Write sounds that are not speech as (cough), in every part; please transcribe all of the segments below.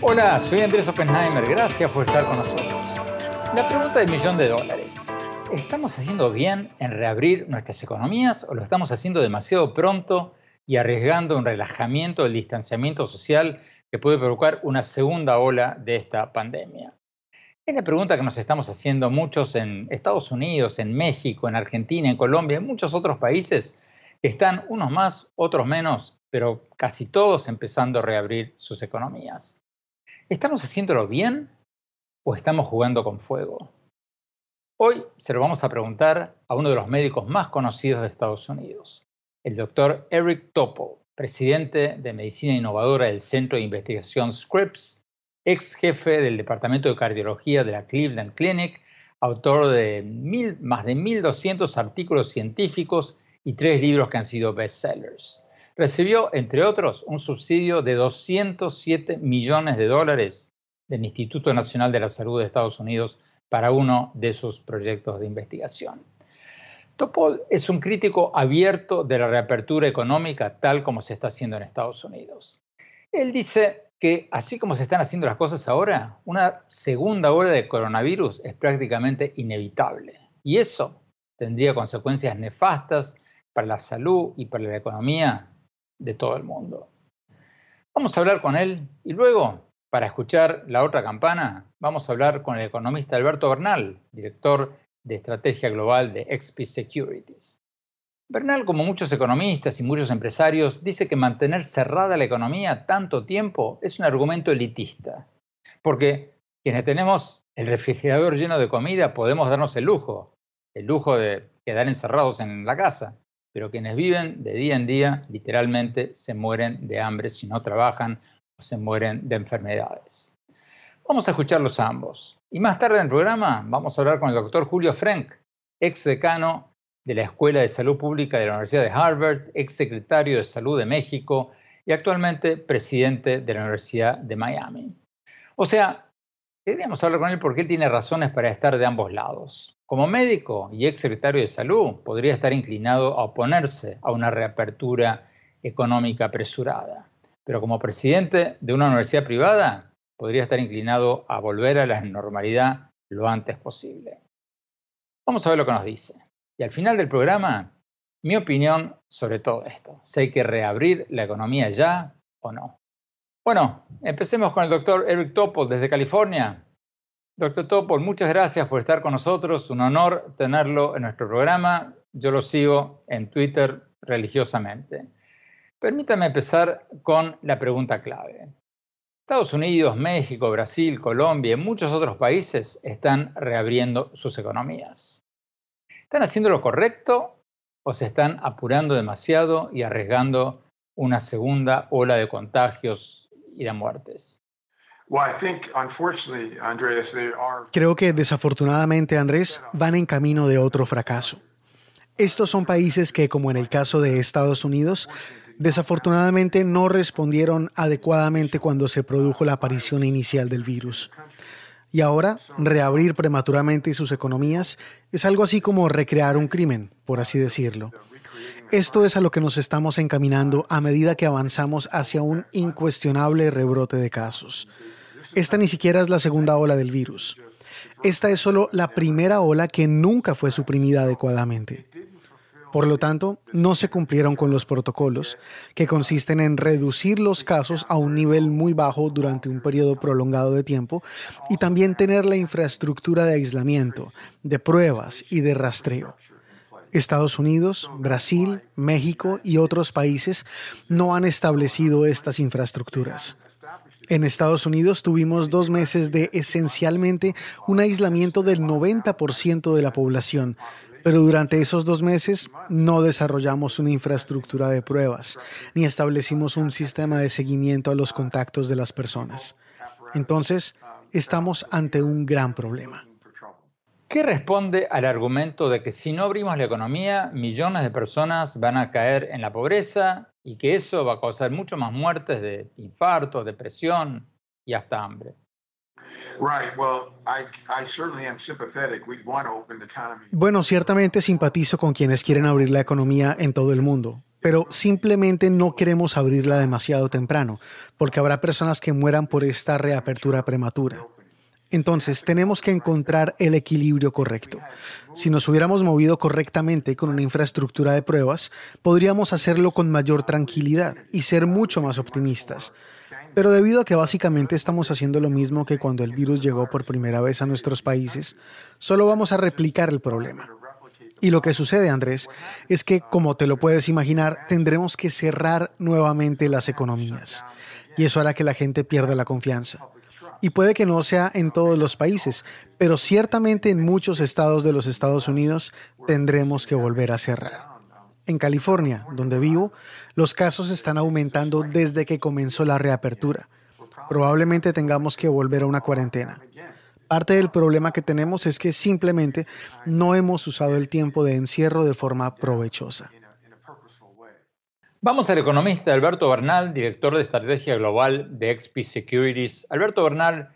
Hola, soy Andrés Oppenheimer. Gracias por estar con nosotros. La pregunta del millón de dólares. ¿Estamos haciendo bien en reabrir nuestras economías o lo estamos haciendo demasiado pronto y arriesgando un relajamiento del distanciamiento social que puede provocar una segunda ola de esta pandemia? Es la pregunta que nos estamos haciendo muchos en Estados Unidos, en México, en Argentina, en Colombia, en muchos otros países que están unos más, otros menos, pero casi todos empezando a reabrir sus economías. ¿Estamos haciéndolo bien o estamos jugando con fuego? Hoy se lo vamos a preguntar a uno de los médicos más conocidos de Estados Unidos, el doctor Eric Topol, presidente de Medicina Innovadora del Centro de Investigación Scripps, ex jefe del Departamento de Cardiología de la Cleveland Clinic, autor de más de 1.200 artículos científicos y tres libros que han sido bestsellers. Recibió, entre otros, un subsidio de 207 millones de dólares del Instituto Nacional de la Salud de Estados Unidos para uno de sus proyectos de investigación. Topol es un crítico abierto de la reapertura económica tal como se está haciendo en Estados Unidos. Él dice que así como se están haciendo las cosas ahora, una segunda ola de coronavirus es prácticamente inevitable. Y eso tendría consecuencias nefastas para la salud y para la economía de todo el mundo. Vamos a hablar con él y luego, para escuchar la otra campana, vamos a hablar con el economista Alberto Bernal, director de estrategia global de XP Securities. Bernal, como muchos economistas y muchos empresarios, dice que mantener cerrada la economía tanto tiempo es un argumento elitista, porque quienes tenemos el refrigerador lleno de comida podemos darnos el lujo, el lujo de quedar encerrados en la casa, pero quienes viven de día en día literalmente se mueren de hambre si no trabajan o se mueren de enfermedades. Vamos a escucharlos ambos. Y más tarde en el programa vamos a hablar con el doctor Julio Frank, ex decano de la Escuela de Salud Pública de la Universidad de Harvard, ex secretario de Salud de México y actualmente presidente de la Universidad de Miami. O sea, deberíamos hablar con él porque él tiene razones para estar de ambos lados. Como médico y ex secretario de Salud, podría estar inclinado a oponerse a una reapertura económica apresurada. Pero como presidente de una universidad privada, podría estar inclinado a volver a la normalidad lo antes posible. Vamos a ver lo que nos dice. Al final del programa, mi opinión sobre todo esto. Si hay que reabrir la economía ya o no. Bueno, empecemos con el doctor Eric Topol desde California. Doctor Topol, muchas gracias por estar con nosotros. Un honor tenerlo en nuestro programa. Yo lo sigo en Twitter religiosamente. Permítame empezar con la pregunta clave. Estados Unidos, México, Brasil, Colombia y muchos otros países están reabriendo sus economías. ¿Están haciendo lo correcto o se están apurando demasiado y arriesgando una segunda ola de contagios y de muertes? Creo que desafortunadamente, Andrés, van en camino de otro fracaso. Estos son países que, como en el caso de Estados Unidos, desafortunadamente no respondieron adecuadamente cuando se produjo la aparición inicial del virus. Y ahora, reabrir prematuramente sus economías es algo así como recrear un crimen, por así decirlo. Esto es a lo que nos estamos encaminando a medida que avanzamos hacia un incuestionable rebrote de casos. Esta ni siquiera es la segunda ola del virus. Esta es solo la primera ola que nunca fue suprimida adecuadamente. Por lo tanto, no se cumplieron con los protocolos, que consisten en reducir los casos a un nivel muy bajo durante un periodo prolongado de tiempo y también tener la infraestructura de aislamiento, de pruebas y de rastreo. Estados Unidos, Brasil, México y otros países no han establecido estas infraestructuras. En Estados Unidos tuvimos dos meses de esencialmente un aislamiento del 90% de la población, pero durante esos dos meses no desarrollamos una infraestructura de pruebas, ni establecimos un sistema de seguimiento a los contactos de las personas. Entonces, estamos ante un gran problema. ¿Qué responde al argumento de que si no abrimos la economía, millones de personas van a caer en la pobreza y que eso va a causar mucho más muertes de infarto, depresión y hasta hambre? Bueno, ciertamente simpatizo con quienes quieren abrir la economía en todo el mundo, pero simplemente no queremos abrirla demasiado temprano, porque habrá personas que mueran por esta reapertura prematura. Entonces, tenemos que encontrar el equilibrio correcto. Si nos hubiéramos movido correctamente con una infraestructura de pruebas, podríamos hacerlo con mayor tranquilidad y ser mucho más optimistas. Pero debido a que básicamente estamos haciendo lo mismo que cuando el virus llegó por primera vez a nuestros países, solo vamos a replicar el problema. Y lo que sucede, Andrés, es que, como te lo puedes imaginar, tendremos que cerrar nuevamente las economías. Y eso hará que la gente pierda la confianza. Y puede que no sea en todos los países, pero ciertamente en muchos estados de los Estados Unidos tendremos que volver a cerrar. En California, donde vivo, los casos están aumentando desde que comenzó la reapertura. Probablemente tengamos que volver a una cuarentena. Parte del problema que tenemos es que simplemente no hemos usado el tiempo de encierro de forma provechosa. Vamos al economista Alberto Bernal, director de estrategia global de XP Securities. Alberto Bernal,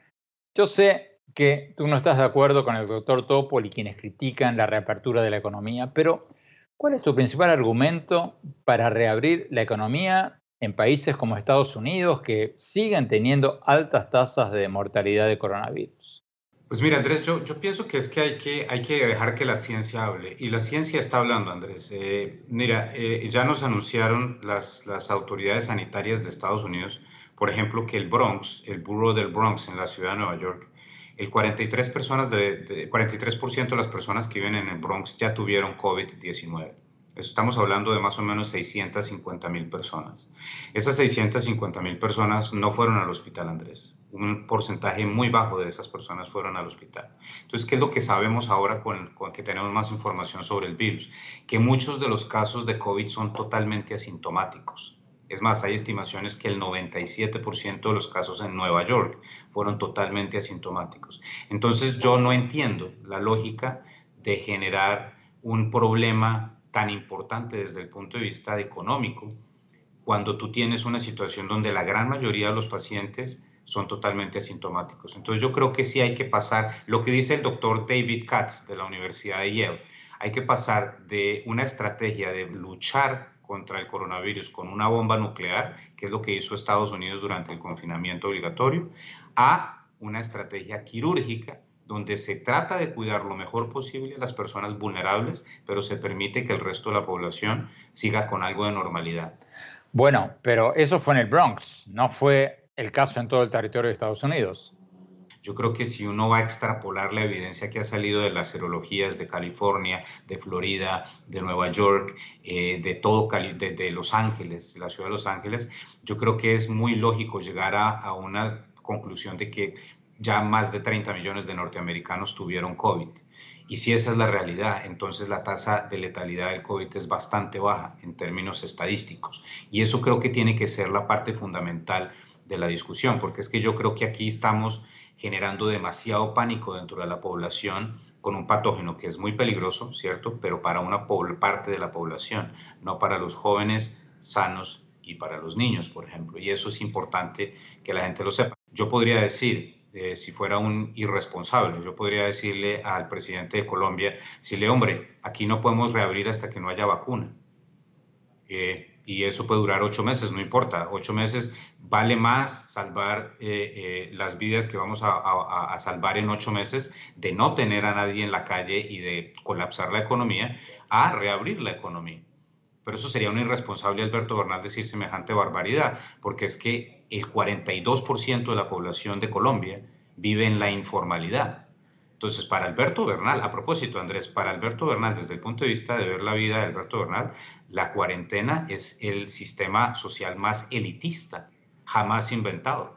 yo sé que tú no estás de acuerdo con el doctor Topol y quienes critican la reapertura de la economía, pero ¿cuál es tu principal argumento para reabrir la economía en países como Estados Unidos que siguen teniendo altas tasas de mortalidad de coronavirus? Pues mira, Andrés, yo, pienso que es que hay, que dejar que la ciencia hable. Y la ciencia está hablando, Andrés. Eh, mira, eh, ya nos anunciaron las, autoridades sanitarias de Estados Unidos, por ejemplo, que el Bronx, el Bureau del Bronx en la ciudad de Nueva York, el 43%, personas de, de 43 de las personas que viven en el Bronx ya tuvieron COVID-19. Estamos hablando de más o menos 650 mil personas. Esas 650 mil personas no fueron al hospital, Andrés un porcentaje muy bajo de esas personas fueron al hospital. Entonces, ¿qué es lo que sabemos ahora con, que tenemos más información sobre el virus? Que muchos de los casos de COVID son totalmente asintomáticos. Es más, hay estimaciones que el 97% de los casos en Nueva York fueron totalmente asintomáticos. Entonces, yo no entiendo la lógica de generar un problema tan importante desde el punto de vista económico cuando tú tienes una situación donde la gran mayoría de los pacientes son totalmente asintomáticos. Entonces yo creo que sí hay que pasar, lo que dice el doctor David Katz de la Universidad de Yale, hay que pasar de una estrategia de luchar contra el coronavirus con una bomba nuclear, que es lo que hizo Estados Unidos durante el confinamiento obligatorio, a una estrategia quirúrgica donde se trata de cuidar lo mejor posible a las personas vulnerables, pero se permite que el resto de la población siga con algo de normalidad. Bueno, pero eso fue en el Bronx, no fue el caso en todo el territorio de Estados Unidos. Yo creo que si uno va a extrapolar la evidencia que ha salido de las serologías de California, de Florida, de Nueva York, eh, de todo de, Los Ángeles, la ciudad de Los Ángeles, yo creo que es muy lógico llegar a, a una conclusión de que ya más de 30 millones de norteamericanos tuvieron COVID. Y si esa es la realidad, entonces la tasa de letalidad del COVID es bastante baja en términos estadísticos. Y eso creo que tiene que ser la parte fundamental de la discusión, porque es que yo creo que aquí estamos generando demasiado pánico dentro de la población con un patógeno que es muy peligroso, ¿cierto? Pero para una parte de la población, no para los jóvenes sanos y para los niños, por ejemplo. Y eso es importante que la gente lo sepa. Yo podría decir, eh, si fuera un irresponsable, yo podría decirle al presidente de Colombia, le hombre, aquí no podemos reabrir hasta que no haya vacuna. Eh, y eso puede durar ocho meses, no importa. Ocho meses vale más salvar eh, eh, las vidas que vamos a, salvar en ocho meses de no tener a nadie en la calle y de colapsar la economía a reabrir la economía. Pero eso sería un irresponsable, Alberto Bernal, decir semejante barbaridad, porque es que el 42% de la población de Colombia vive en la informalidad. Entonces, para Alberto Bernal, a propósito, Andrés, para Alberto Bernal, desde el punto de vista de ver la vida de Alberto Bernal, la cuarentena es el sistema social más elitista jamás inventado.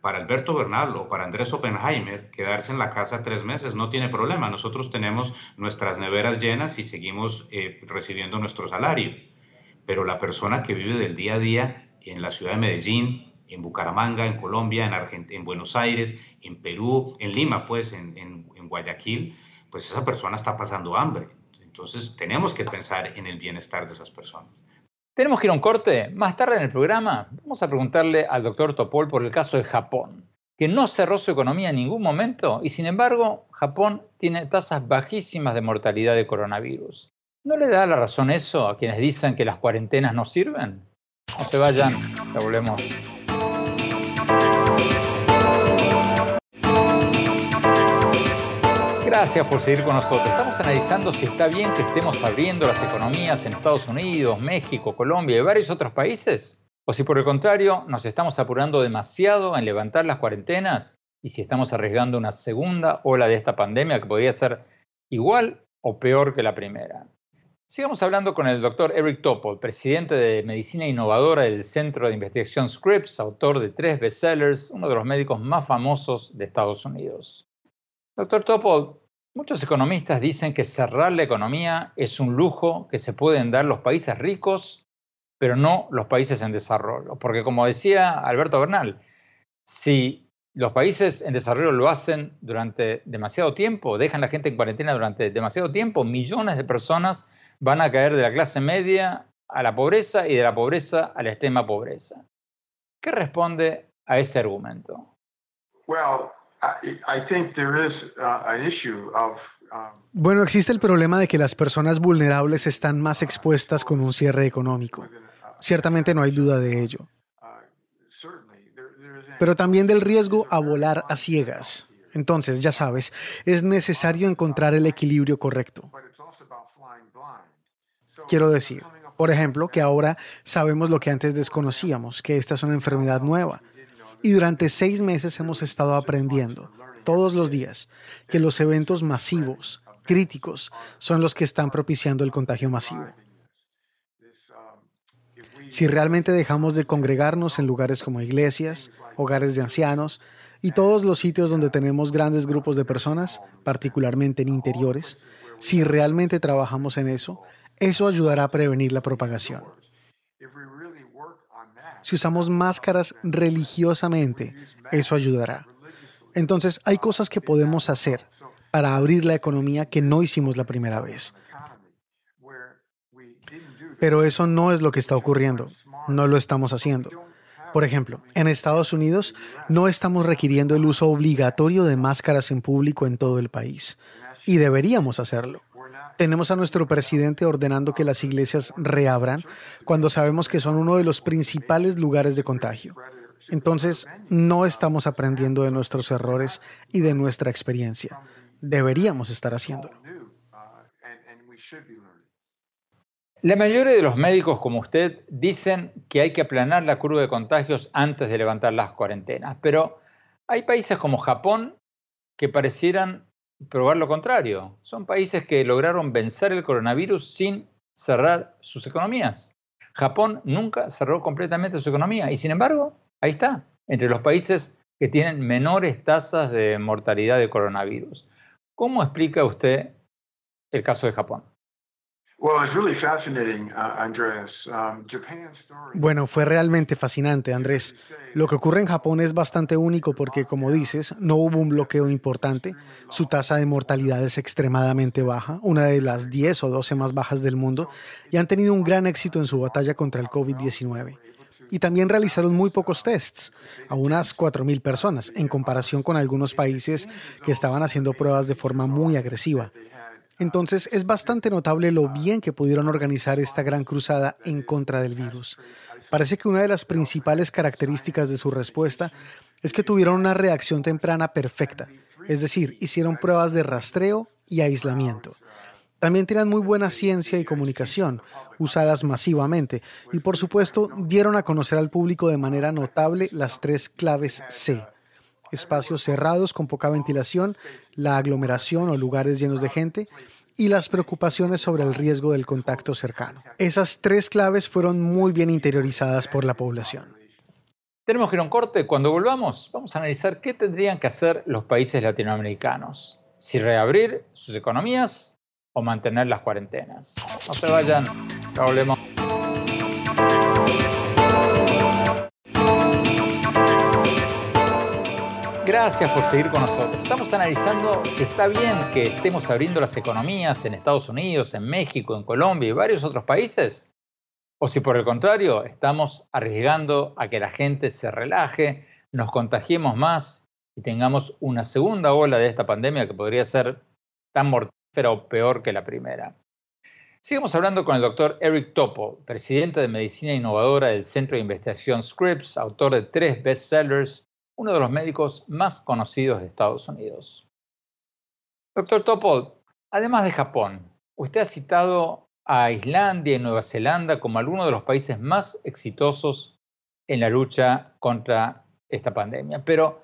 Para Alberto Bernal o para Andrés Oppenheimer, quedarse en la casa tres meses no tiene problema. Nosotros tenemos nuestras neveras llenas y seguimos eh, recibiendo nuestro salario. Pero la persona que vive del día a día en la ciudad de Medellín, en Bucaramanga, en Colombia, en, Argentina, en Buenos Aires, en Perú, en Lima, pues en, en, Guayaquil, pues esa persona está pasando hambre. Entonces tenemos que pensar en el bienestar de esas personas. Tenemos que ir a un corte. Más tarde en el programa vamos a preguntarle al doctor Topol por el caso de Japón. que no cerró su economía en ningún momento y sin embargo Japón tiene tasas bajísimas de mortalidad de coronavirus. ¿No le da la razón eso a quienes dicen que las cuarentenas no sirven? No se vayan, ya volvemos. Gracias por seguir con nosotros. Estamos analizando si está bien que estemos abriendo las economías en Estados Unidos, México, Colombia y varios otros países o si por el contrario nos estamos apurando demasiado en levantar las cuarentenas y si estamos arriesgando una segunda ola de esta pandemia que podría ser igual o peor que la primera. Sigamos hablando con el doctor Eric Topol, presidente de Medicina Innovadora del Centro de Investigación Scripps, autor de tres bestsellers, uno de los médicos más famosos de Estados Unidos. Doctor Topol, muchos economistas dicen que cerrar la economía es un lujo que se pueden dar los países ricos pero no los países en desarrollo. Porque como decía Alberto Bernal, si los países en desarrollo lo hacen durante demasiado tiempo, dejan a la gente en cuarentena durante demasiado tiempo, millones de personas van a caer de la clase media a la pobreza y de la pobreza a la extrema pobreza. ¿Qué responde a ese argumento? Bueno, existe el problema de que las personas vulnerables están más expuestas con un cierre económico. Ciertamente no hay duda de ello. Pero también del riesgo a volar a ciegas. Entonces, ya sabes, es necesario encontrar el equilibrio correcto. Quiero decir, por ejemplo, que ahora sabemos lo que antes desconocíamos, que esta es una enfermedad nueva. Y durante seis meses hemos estado aprendiendo, todos los días, que los eventos masivos, críticos, son los que están propiciando el contagio masivo. Si realmente dejamos de congregarnos en lugares como iglesias, hogares de ancianos y todos los sitios donde tenemos grandes grupos de personas, particularmente en interiores, si realmente trabajamos en eso, eso ayudará a prevenir la propagación. Si usamos máscaras religiosamente, eso ayudará. Entonces, hay cosas que podemos hacer para abrir la economía que no hicimos la primera vez. Pero eso no es lo que está ocurriendo. No lo estamos haciendo. Por ejemplo, en Estados Unidos no estamos requiriendo el uso obligatorio de máscaras en público en todo el país. Y deberíamos hacerlo. Tenemos a nuestro presidente ordenando que las iglesias reabran cuando sabemos que son uno de los principales lugares de contagio. Entonces, no estamos aprendiendo de nuestros errores y de nuestra experiencia. Deberíamos estar haciéndolo. La mayoría de los médicos como usted dicen que hay que aplanar la curva de contagios antes de levantar las cuarentenas, pero hay países como Japón que parecieran probar lo contrario. Son países que lograron vencer el coronavirus sin cerrar sus economías. Japón nunca cerró completamente su economía y sin embargo, ahí está, entre los países que tienen menores tasas de mortalidad de coronavirus. ¿Cómo explica usted el caso de Japón? Uh, um, bueno, fue realmente fascinante, Andrés. Lo que ocurre en Japón es bastante único porque, como dices, no hubo un bloqueo importante. Su tasa de mortalidad es extremadamente baja, una de las 10 o 12 más bajas del mundo, y han tenido un gran éxito en su batalla contra el COVID-19. Y también realizaron muy pocos tests, a unas 4.000 personas, en comparación con algunos países que estaban haciendo pruebas de forma muy agresiva. Entonces es bastante notable lo bien que pudieron organizar esta gran cruzada en contra del virus. Parece que una de las principales características de su respuesta es que tuvieron una reacción temprana perfecta, es decir, hicieron pruebas de rastreo y aislamiento. También tienen muy buena ciencia y comunicación, usadas masivamente, y por supuesto dieron a conocer al público de manera notable las tres claves C espacios cerrados con poca ventilación, la aglomeración o lugares llenos de gente y las preocupaciones sobre el riesgo del contacto cercano. Esas tres claves fueron muy bien interiorizadas por la población. Tenemos que ir a un corte. Cuando volvamos, vamos a analizar qué tendrían que hacer los países latinoamericanos. Si reabrir sus economías o mantener las cuarentenas. No se vayan, ya Gracias por seguir con nosotros. Estamos analizando si está bien que estemos abriendo las economías en Estados Unidos, en México, en Colombia y varios otros países, o si por el contrario estamos arriesgando a que la gente se relaje, nos contagiemos más y tengamos una segunda ola de esta pandemia que podría ser tan mortífera o peor que la primera. Sigamos hablando con el doctor Eric Topol, presidente de Medicina Innovadora del Centro de Investigación Scripps, autor de tres bestsellers, uno de los médicos más conocidos de Estados Unidos. Doctor Topol, además de Japón, usted ha citado a Islandia y Nueva Zelanda como algunos de los países más exitosos en la lucha contra esta pandemia, pero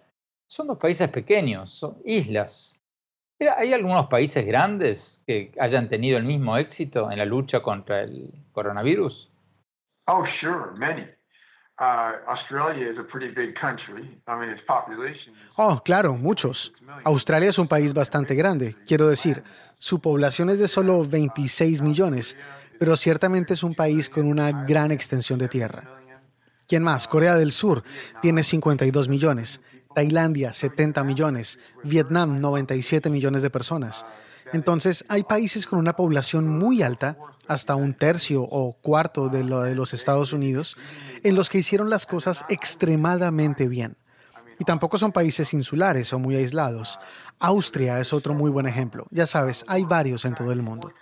son dos países pequeños, son islas. ¿Hay algunos países grandes que hayan tenido el mismo éxito en la lucha contra el coronavirus? Oh, sure, many. Oh, claro, muchos. Australia es un país bastante grande. Quiero decir, su población es de solo 26 millones, pero ciertamente es un país con una gran extensión de tierra. ¿Quién más? Corea del Sur tiene 52 millones. Tailandia 70 millones, Vietnam 97 millones de personas. Entonces, hay países con una población muy alta, hasta un tercio o cuarto de lo de los Estados Unidos, en los que hicieron las cosas extremadamente bien. Y tampoco son países insulares o muy aislados. Austria es otro muy buen ejemplo. Ya sabes, hay varios en todo el mundo.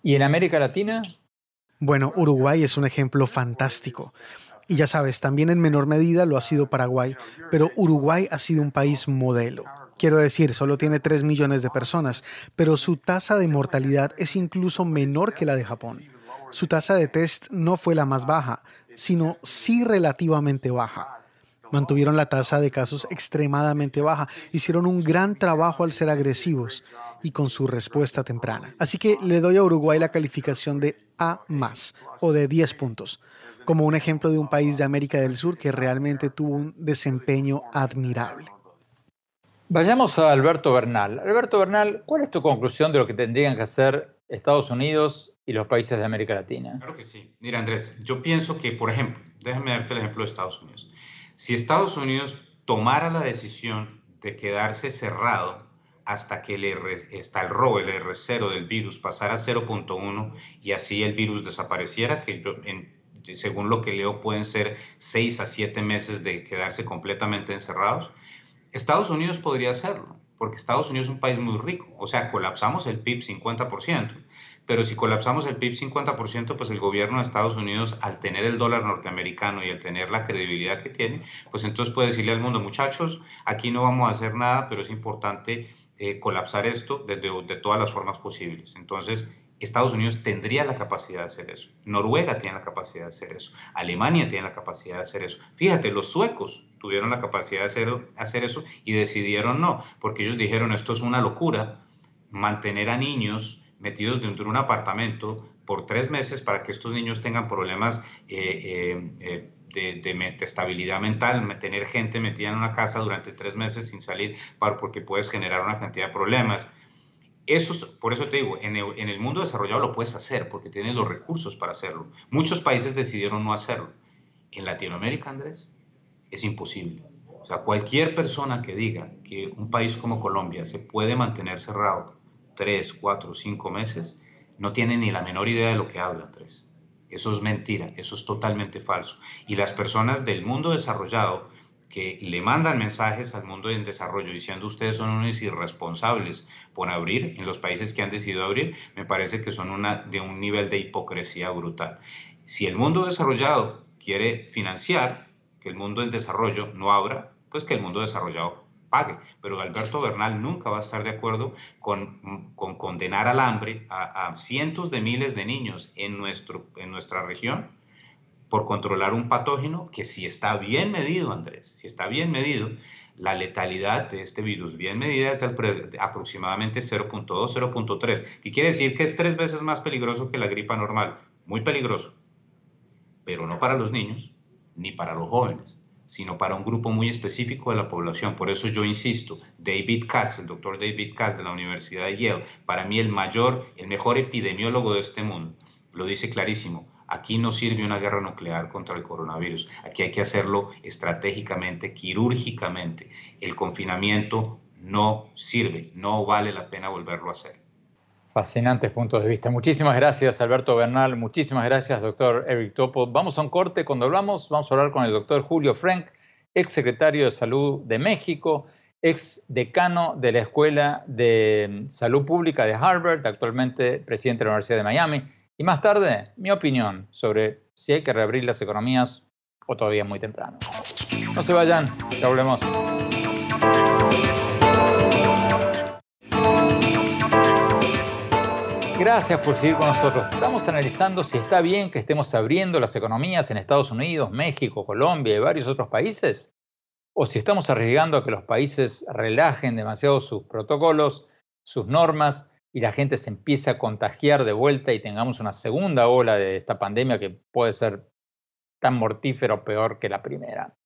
¿Y en América Latina? Bueno, Uruguay es un ejemplo fantástico. Y ya sabes, también en menor medida lo ha sido Paraguay, pero Uruguay ha sido un país modelo. Quiero decir, solo tiene 3 millones de personas, pero su tasa de mortalidad es incluso menor que la de Japón. Su tasa de test no fue la más baja, sino sí relativamente baja. Mantuvieron la tasa de casos extremadamente baja, hicieron un gran trabajo al ser agresivos y con su respuesta temprana. Así que le doy a Uruguay la calificación de A o de 10 puntos como un ejemplo de un país de América del Sur que realmente tuvo un desempeño admirable. Vayamos a Alberto Bernal. Alberto Bernal, ¿cuál es tu conclusión de lo que tendrían que hacer Estados Unidos y los países de América Latina? Claro que sí. Mira, Andrés, yo pienso que, por ejemplo, déjame darte el ejemplo de Estados Unidos. Si Estados Unidos tomara la decisión de quedarse cerrado hasta que el, R, hasta el RO, el R0 del virus pasara a 0.1 y así el virus desapareciera, que según lo que leo, pueden ser seis a siete meses de quedarse completamente encerrados. Estados Unidos podría hacerlo, porque Estados Unidos es un país muy rico. O sea, colapsamos el PIB 50%, pero si colapsamos el PIB 50%, pues el gobierno de Estados Unidos, al tener el dólar norteamericano y al tener la credibilidad que tiene, pues entonces puede decirle al mundo, muchachos, aquí no vamos a hacer nada, pero es importante eh, colapsar esto de, de todas las formas posibles. Entonces, Estados Unidos tendría la capacidad de hacer eso. Noruega tiene la capacidad de hacer eso. Alemania tiene la capacidad de hacer eso. Fíjate, los suecos tuvieron la capacidad de hacer, hacer eso y decidieron no, porque ellos dijeron esto es una locura, mantener a niños metidos dentro de un apartamento por tres meses para que estos niños tengan problemas eh, eh, eh, de, estabilidad mental, tener gente metida en una casa durante tres meses sin salir, porque puedes generar una cantidad de problemas. Eso, por eso te digo, en el, mundo desarrollado lo puedes hacer porque tienes los recursos para hacerlo. Muchos países decidieron no hacerlo. En Latinoamérica, Andrés, es imposible. O sea, cualquier persona que diga que un país como Colombia se puede mantener cerrado tres, cuatro, cinco meses, no tiene ni la menor idea de lo que habla, Andrés. Eso es mentira, eso es totalmente falso. Y las personas del mundo desarrollado que le mandan mensajes al mundo en desarrollo diciendo ustedes son unos irresponsables por abrir en los países que han decidido abrir, me parece que son una, de un nivel de hipocresía brutal. Si el mundo desarrollado quiere financiar que el mundo en desarrollo no abra, pues que el mundo desarrollado pague. Pero Alberto Bernal nunca va a estar de acuerdo con, con condenar al hambre a, cientos de miles de niños en, nuestro, en nuestra región por controlar un patógeno que si está bien medido, Andrés, si está bien medido, la letalidad de este virus bien medida es de aproximadamente 0.2, 0.3, que quiere decir que es tres veces más peligroso que la gripa normal, muy peligroso, pero no para los niños ni para los jóvenes, sino para un grupo muy específico de la población. Por eso yo insisto, David Katz, el doctor David Katz de la Universidad de Yale, para mí el mayor, el mejor epidemiólogo de este mundo, lo dice clarísimo Aquí no sirve una guerra nuclear contra el coronavirus. Aquí hay que hacerlo estratégicamente, quirúrgicamente. El confinamiento no sirve, no vale la pena volverlo a hacer. Fascinantes puntos de vista. Muchísimas gracias, Alberto Bernal. Muchísimas gracias, doctor Eric Topo. Vamos a un corte. Cuando hablamos, vamos a hablar con el doctor Julio Frank. ex secretario de Salud de México, ex decano de la Escuela de Salud Pública de Harvard, actualmente presidente de la Universidad de Miami. Y más tarde, mi opinión sobre si hay que reabrir las economías o todavía muy temprano. No se vayan, ya volvemos. Gracias por seguir con nosotros. Estamos analizando si está bien que estemos abriendo las economías en Estados Unidos, México, Colombia y varios otros países, o si estamos arriesgando a que los países relajen demasiado sus protocolos, sus normas y la gente se empiece a contagiar de vuelta y tengamos una segunda ola de esta pandemia que puede ser tan mortífera o peor que la primera.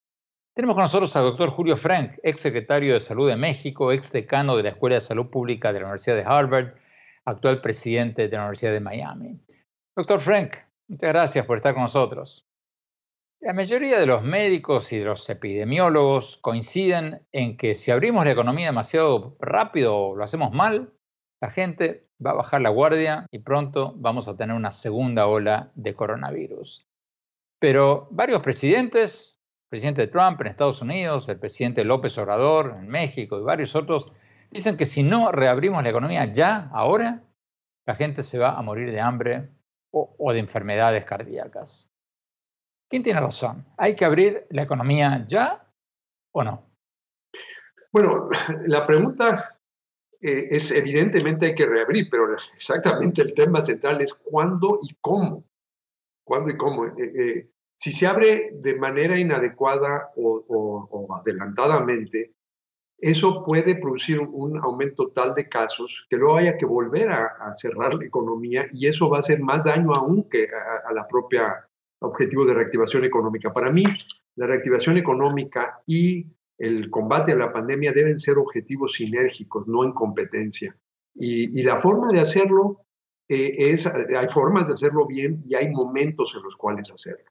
Tenemos con nosotros al doctor Julio Frank, ex secretario de Salud de México, ex decano de la Escuela de Salud Pública de la Universidad de Harvard actual presidente de la Universidad de Miami. Doctor Frank, muchas gracias por estar con nosotros. La mayoría de los médicos y de los epidemiólogos coinciden en que si abrimos la economía demasiado rápido o lo hacemos mal, la gente va a bajar la guardia y pronto vamos a tener una segunda ola de coronavirus. Pero varios presidentes, el presidente Trump en Estados Unidos, el presidente López Obrador en México y varios otros, Dicen que si no reabrimos la economía ya, ahora, la gente se va a morir de hambre o, de enfermedades cardíacas. ¿Quién tiene razón? ¿Hay que abrir la economía ya o no? Bueno, la pregunta eh, es evidentemente hay que reabrir, pero exactamente el tema central es cuándo y cómo. ¿Cuándo y cómo? Eh, eh, si se abre de manera inadecuada o adelantadamente, eso puede producir un aumento tal de casos que luego haya que volver a, cerrar la economía y eso va a hacer más daño aún que a, la propia objetivo de reactivación económica. Para mí, la reactivación económica y el combate a la pandemia deben ser objetivos sinérgicos, no en competencia. Y, la forma de hacerlo eh, es, hay formas de hacerlo bien y hay momentos en los cuales hacerlo.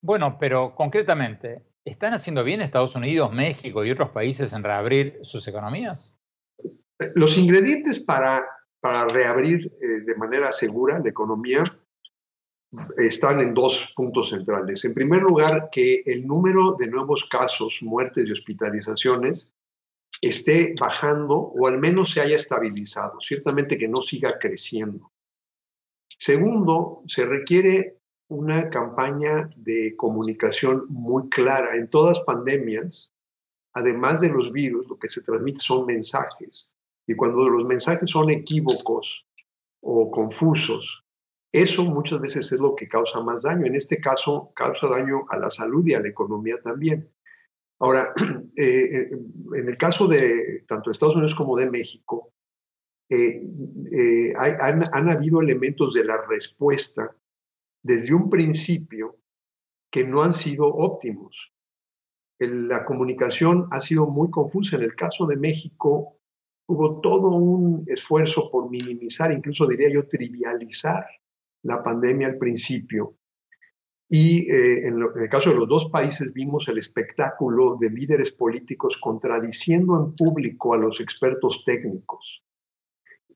Bueno, pero concretamente, ¿Están haciendo bien Estados Unidos, México y otros países en reabrir sus economías? Los ingredientes para, para reabrir eh, de manera segura la economía están en dos puntos centrales. En primer lugar, que el número de nuevos casos, muertes y hospitalizaciones esté bajando o al menos se haya estabilizado, ciertamente que no siga creciendo. Segundo, se requiere una campaña de comunicación muy clara. En todas pandemias, además de los virus, lo que se transmite son mensajes. Y cuando los mensajes son equívocos o confusos, eso muchas veces es lo que causa más daño. En este caso, causa daño a la salud y a la economía también. Ahora, (clears throat) eh, en el caso de tanto Estados Unidos como de México, eh, eh, han, han, habido elementos de la respuesta desde un principio que no han sido óptimos. la comunicación ha sido muy confusa. En el caso de México, hubo todo un esfuerzo por minimizar, incluso diría yo, trivializar la pandemia al principio. Y eh, en, el caso de los dos países vimos el espectáculo de líderes políticos contradiciendo en público a los expertos técnicos.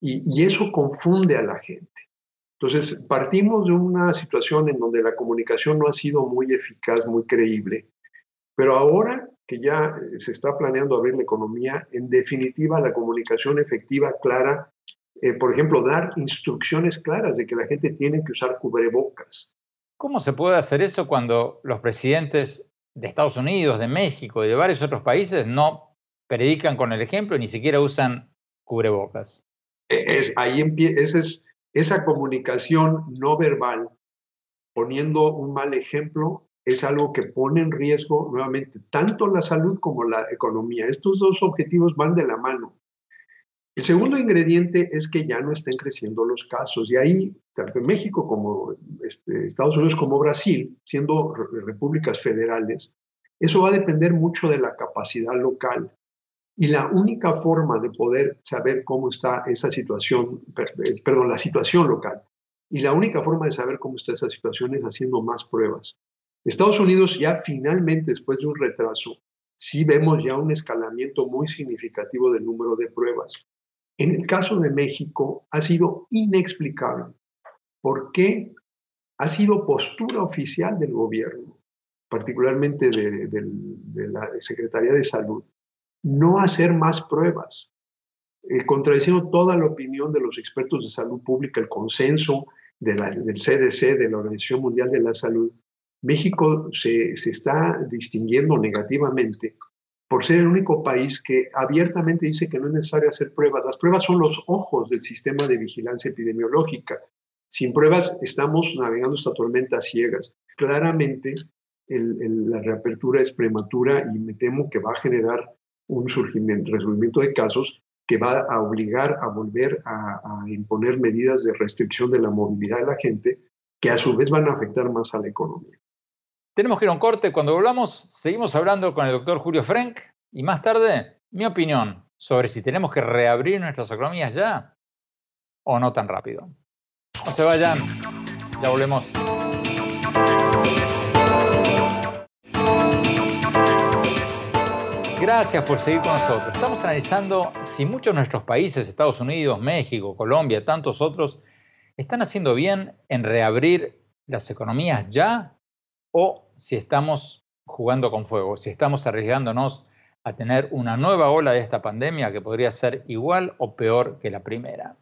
y eso confunde a la gente. Entonces, partimos de una situación en donde la comunicación no ha sido muy eficaz, muy creíble, pero ahora que ya eh, se está planeando abrir la economía, en definitiva la comunicación efectiva, clara, eh, por ejemplo, dar instrucciones claras de que la gente tiene que usar cubrebocas. ¿Cómo se puede hacer eso cuando los presidentes de Estados Unidos, de México y de varios otros países no predican con el ejemplo y ni siquiera usan cubrebocas? E, es, ahí empieza, es esa comunicación no verbal, poniendo un mal ejemplo, es algo que pone en riesgo nuevamente tanto la salud como la economía. Estos dos objetivos van de la mano. El segundo ingrediente es que ya no estén creciendo los casos. Y ahí, tanto en México como este, Estados Unidos como Brasil, siendo repúblicas federales, eso va a depender mucho de la capacidad local. Y la única forma de poder saber cómo está esa situación, eh, perdón, la situación local, y la única forma de saber cómo está esa situación es haciendo más pruebas. Estados Unidos ya finalmente, después de un retraso, sí vemos ya un escalamiento muy significativo del número de pruebas. En el caso de México ha sido inexplicable por qué ha sido postura oficial del gobierno particularmente de, la Secretaría de Salud, no hacer más pruebas, eh, contradiciendo toda la opinión de los expertos de salud pública, el consenso del CDC, de la Organización Mundial de la Salud. México se, se está distinguiendo negativamente por ser el único país que abiertamente dice que no es necesario hacer pruebas. Las pruebas son los ojos del sistema de vigilancia epidemiológica. Sin pruebas estamos navegando esta tormenta ciegas. Claramente la reapertura es prematura y me temo que va a generar un surgimiento, resurgimiento de casos que va a obligar a volver a, a, imponer medidas de restricción de la movilidad de la gente que a su vez van a afectar más a la economía. Tenemos que ir a un corte. Cuando volvamos, seguimos hablando con el doctor Julio Frank y más tarde mi opinión sobre si tenemos que reabrir nuestras economías ya o no tan rápido. No se vayan, ya volvemos. Gracias por seguir con nosotros. Estamos analizando si muchos de nuestros países, Estados Unidos, México, Colombia, tantos otros, están haciendo bien en reabrir las economías ya o si estamos jugando con fuego, si estamos arriesgándonos a tener una nueva ola de esta pandemia que podría ser igual o peor que la primera.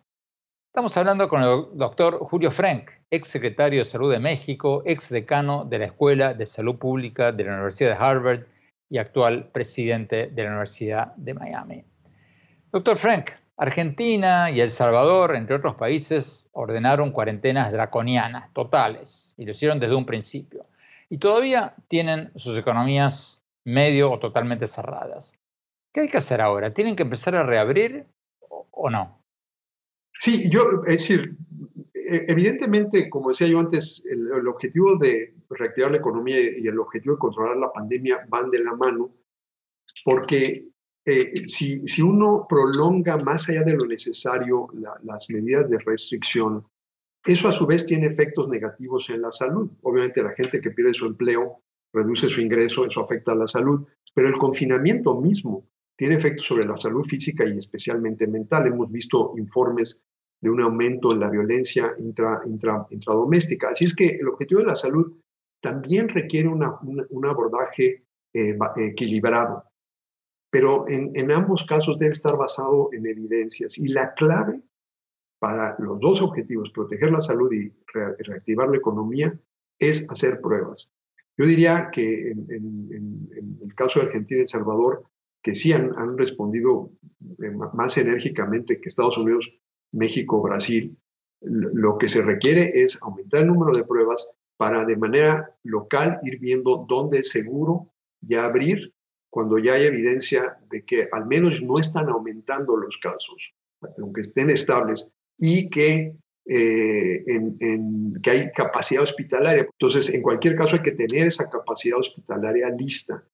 Estamos hablando con el doctor Julio Frank, ex secretario de Salud de México, ex decano de la Escuela de Salud Pública de la Universidad de Harvard y actual presidente de la Universidad de Miami. Doctor Frank, Argentina y El Salvador, entre otros países, ordenaron cuarentenas draconianas, totales, y lo hicieron desde un principio. Y todavía tienen sus economías medio o totalmente cerradas. ¿Qué hay que hacer ahora? ¿Tienen que empezar a reabrir o no? Sí, yo, es decir, e, evidentemente, como decía yo antes, el, objetivo de reactivar la economía y el objetivo de controlar la pandemia van de la mano, porque eh, si, si, uno prolonga más allá de lo necesario las medidas de restricción, eso a su vez tiene efectos negativos en la salud. Obviamente la gente que pierde su empleo reduce su ingreso, eso afecta a la salud, pero el confinamiento mismo tiene efectos sobre la salud física y especialmente mental. Hemos visto informes de un aumento en la violencia intra, intra, intradoméstica. Así es que el objetivo de la salud también requiere una, un abordaje eh, equilibrado, pero en, en, ambos casos debe estar basado en evidencias. Y la clave para los dos objetivos, proteger la salud y reactivar la economía, es hacer pruebas. Yo diría que en, el caso de Argentina y El Salvador, que sí han, han respondido eh, más enérgicamente que Estados Unidos México, Brasil, lo que se requiere es aumentar el número de pruebas para de manera local ir viendo dónde es seguro ya abrir cuando ya hay evidencia de que al menos no están aumentando los casos, aunque estén estables, y que, eh, que hay capacidad hospitalaria. Entonces, en cualquier caso hay que tener esa capacidad hospitalaria lista.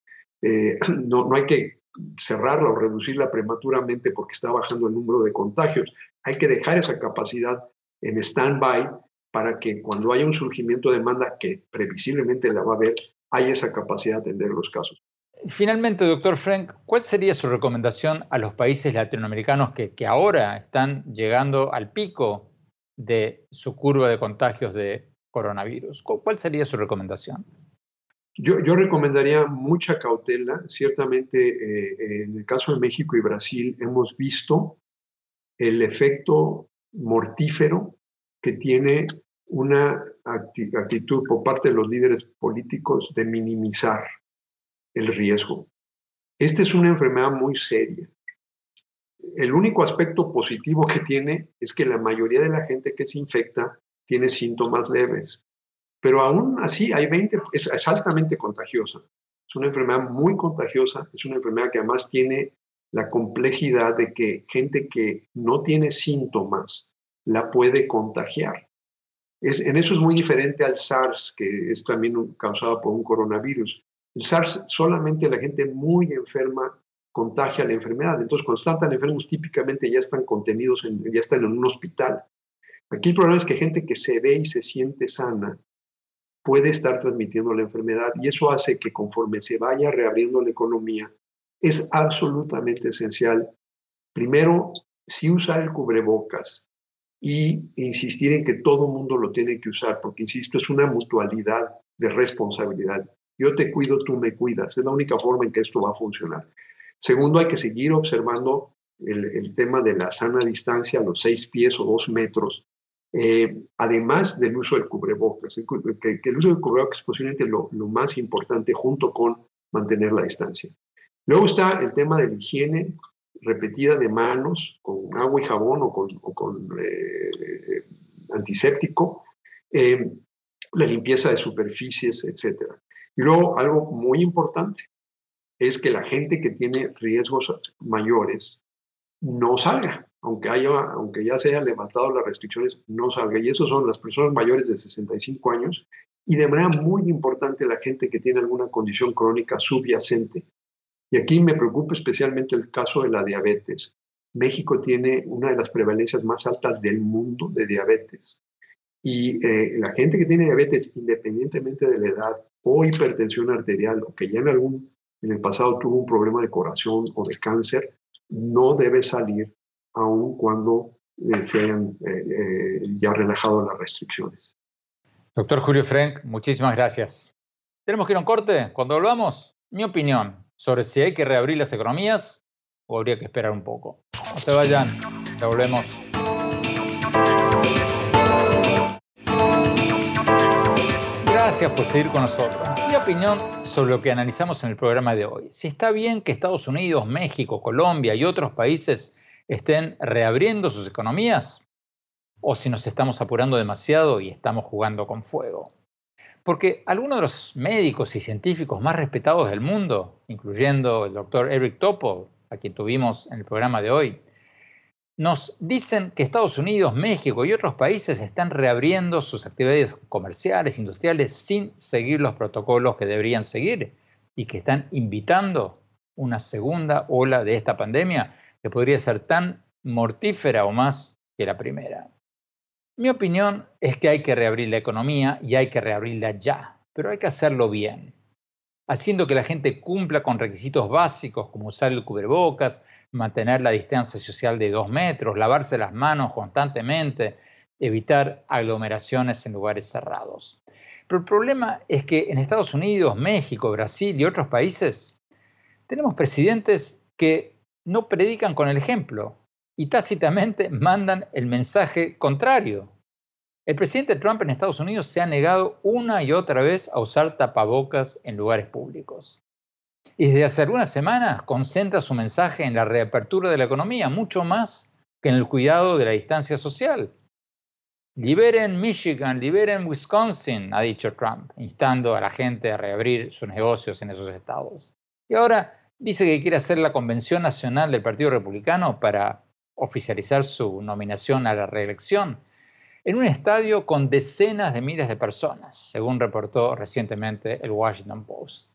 Eh, (clears throat) no, no hay que cerrarla o reducirla prematuramente porque está bajando el número de contagios. Hay que dejar esa capacidad en stand-by para que cuando haya un surgimiento de demanda, que previsiblemente la va a haber, haya esa capacidad de atender los casos. Finalmente, doctor Frank, ¿cuál sería su recomendación a los países latinoamericanos que, ahora están llegando al pico de su curva de contagios de coronavirus? ¿Cuál sería su recomendación? Yo, recomendaría mucha cautela. Ciertamente, eh, en el caso de México y Brasil, hemos visto el efecto mortífero que tiene una actitud por parte de los líderes políticos de minimizar el riesgo. Esta es una enfermedad muy seria. El único aspecto positivo que tiene es que la mayoría de la gente que se infecta tiene síntomas leves, pero aún así hay 20, es, altamente contagiosa. Es una enfermedad muy contagiosa, es una enfermedad que además tiene la complejidad de que gente que no tiene síntomas la puede contagiar. En eso es muy diferente al SARS, que es también causado por un coronavirus. El SARS solamente la gente muy enferma contagia la enfermedad. Entonces, cuando están tan enfermos, típicamente ya están contenidos, en, ya están en un hospital. Aquí el problema es que gente que se ve y se siente sana puede estar transmitiendo la enfermedad y eso hace que conforme se vaya reabriendo la economía, es absolutamente esencial, primero, sí usar el cubrebocas y insistir en que todo mundo lo tiene que usar, porque, insisto, es una mutualidad de responsabilidad. Yo te cuido, tú me cuidas. Es la única forma en que esto va a funcionar. Segundo, hay que seguir observando el, tema de la sana distancia, los seis pies o dos metros, eh, además del uso del cubrebocas, que, el uso del cubrebocas es posiblemente lo, más importante junto con mantener la distancia. Luego está el tema de la higiene repetida de manos con agua y jabón o con, eh, antiséptico, eh, la limpieza de superficies, etc. Y luego algo muy importante es que la gente que tiene riesgos mayores no salga, aunque, haya, aunque ya se hayan levantado las restricciones, no salga. Y eso son las personas mayores de 65 años y de manera muy importante la gente que tiene alguna condición crónica subyacente. Y aquí me preocupa especialmente el caso de la diabetes. México tiene una de las prevalencias más altas del mundo de diabetes. Y eh, la gente que tiene diabetes, independientemente de la edad o hipertensión arterial, o que ya en algún en el pasado tuvo un problema de corazón o de cáncer, no debe salir aun cuando eh, se hayan eh, eh, ya relajado las restricciones. Doctor Julio Frank, muchísimas gracias. Tenemos que ir a un corte. Cuando volvamos, mi opinión sobre si hay que reabrir las economías o habría que esperar un poco. No se vayan, ya volvemos. Gracias por seguir con nosotros. Mi opinión sobre lo que analizamos en el programa de hoy. Si está bien que Estados Unidos, México, Colombia y otros países estén reabriendo sus economías o si nos estamos apurando demasiado y estamos jugando con fuego. Porque algunos de los médicos y científicos más respetados del mundo, incluyendo el doctor Eric Topol, a quien tuvimos en el programa de hoy, nos dicen que Estados Unidos, México y otros países están reabriendo sus actividades comerciales, industriales, sin seguir los protocolos que deberían seguir y que están invitando una segunda ola de esta pandemia que podría ser tan mortífera o más que la primera. Mi opinión es que hay que reabrir la economía y hay que reabrirla ya, pero hay que hacerlo bien haciendo que la gente cumpla con requisitos básicos como usar el cubrebocas, mantener la distancia social de dos metros, lavarse las manos constantemente, evitar aglomeraciones en lugares cerrados. Pero el problema es que en Estados Unidos, México, Brasil y otros países tenemos presidentes que no predican con el ejemplo y tácitamente mandan el mensaje contrario. El presidente Trump en Estados Unidos se ha negado una y otra vez a usar tapabocas en lugares públicos. Y desde hace algunas semanas concentra su mensaje en la reapertura de la economía, mucho más que en el cuidado de la distancia social. Liberen Michigan, liberen Wisconsin, ha dicho Trump, instando a la gente a reabrir sus negocios en esos estados. Y ahora dice que quiere hacer la convención nacional del Partido Republicano para oficializar su nominación a la reelección en un estadio con decenas de miles de personas, según reportó recientemente el Washington Post.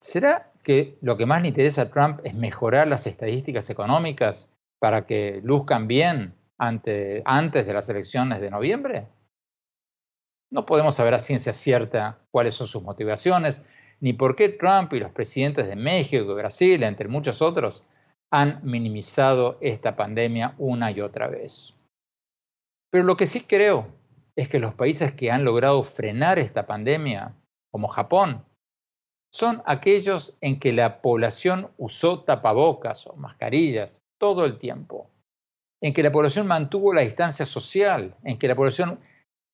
¿Será que lo que más le interesa a Trump es mejorar las estadísticas económicas para que luzcan bien antes de las elecciones de noviembre? No podemos saber a ciencia cierta cuáles son sus motivaciones, ni por qué Trump y los presidentes de México y Brasil, entre muchos otros, han minimizado esta pandemia una y otra vez. Pero lo que sí creo es que los países que han logrado frenar esta pandemia, como Japón, son aquellos en que la población usó tapabocas o mascarillas todo el tiempo, en que la población mantuvo la distancia social, en que la población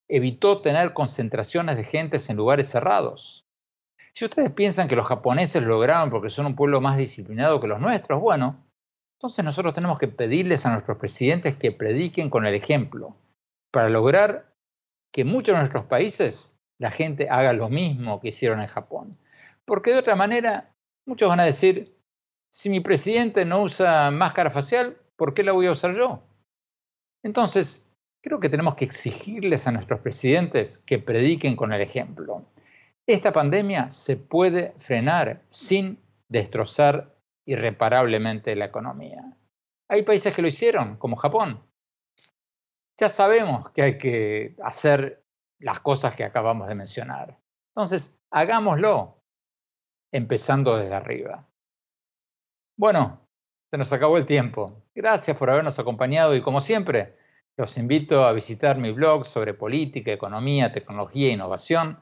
evitó tener concentraciones de gentes en lugares cerrados. Si ustedes piensan que los japoneses lo lograron porque son un pueblo más disciplinado que los nuestros, bueno, entonces nosotros tenemos que pedirles a nuestros presidentes que prediquen con el ejemplo, para lograr que muchos de nuestros países la gente haga lo mismo que hicieron en Japón. Porque de otra manera, muchos van a decir, si mi presidente no usa máscara facial, ¿por qué la voy a usar yo? Entonces, creo que tenemos que exigirles a nuestros presidentes que prediquen con el ejemplo. Esta pandemia se puede frenar sin destrozar irreparablemente la economía. Hay países que lo hicieron, como Japón, ya sabemos que hay que hacer las cosas que acabamos de mencionar. Entonces, hagámoslo, empezando desde arriba. Bueno, se nos acabó el tiempo. Gracias por habernos acompañado y como siempre, los invito a visitar mi blog sobre política, economía, tecnología e innovación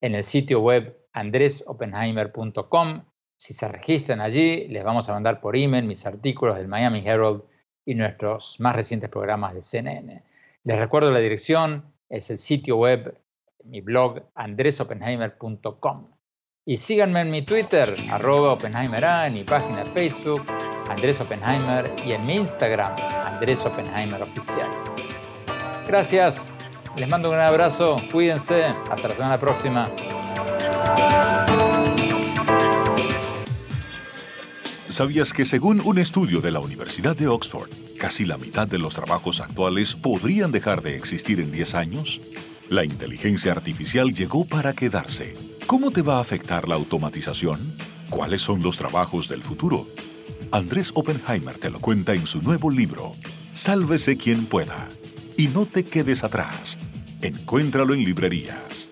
en el sitio web andresopenheimer.com. Si se registran allí, les vamos a mandar por email mis artículos del Miami Herald y nuestros más recientes programas de CNN. Les recuerdo la dirección, es el sitio web, mi blog, andresopenheimer.com. Y síganme en mi Twitter, arroba Oppenheimer en mi página de Facebook, Andrés Oppenheimer, y en mi Instagram, Andrés Oppenheimer Oficial. Gracias, les mando un gran abrazo, cuídense, hasta la semana próxima. ¿Sabías que según un estudio de la Universidad de Oxford, casi la mitad de los trabajos actuales podrían dejar de existir en 10 años? La inteligencia artificial llegó para quedarse. ¿Cómo te va a afectar la automatización? ¿Cuáles son los trabajos del futuro? Andrés Oppenheimer te lo cuenta en su nuevo libro, Sálvese quien pueda. Y no te quedes atrás. Encuéntralo en librerías.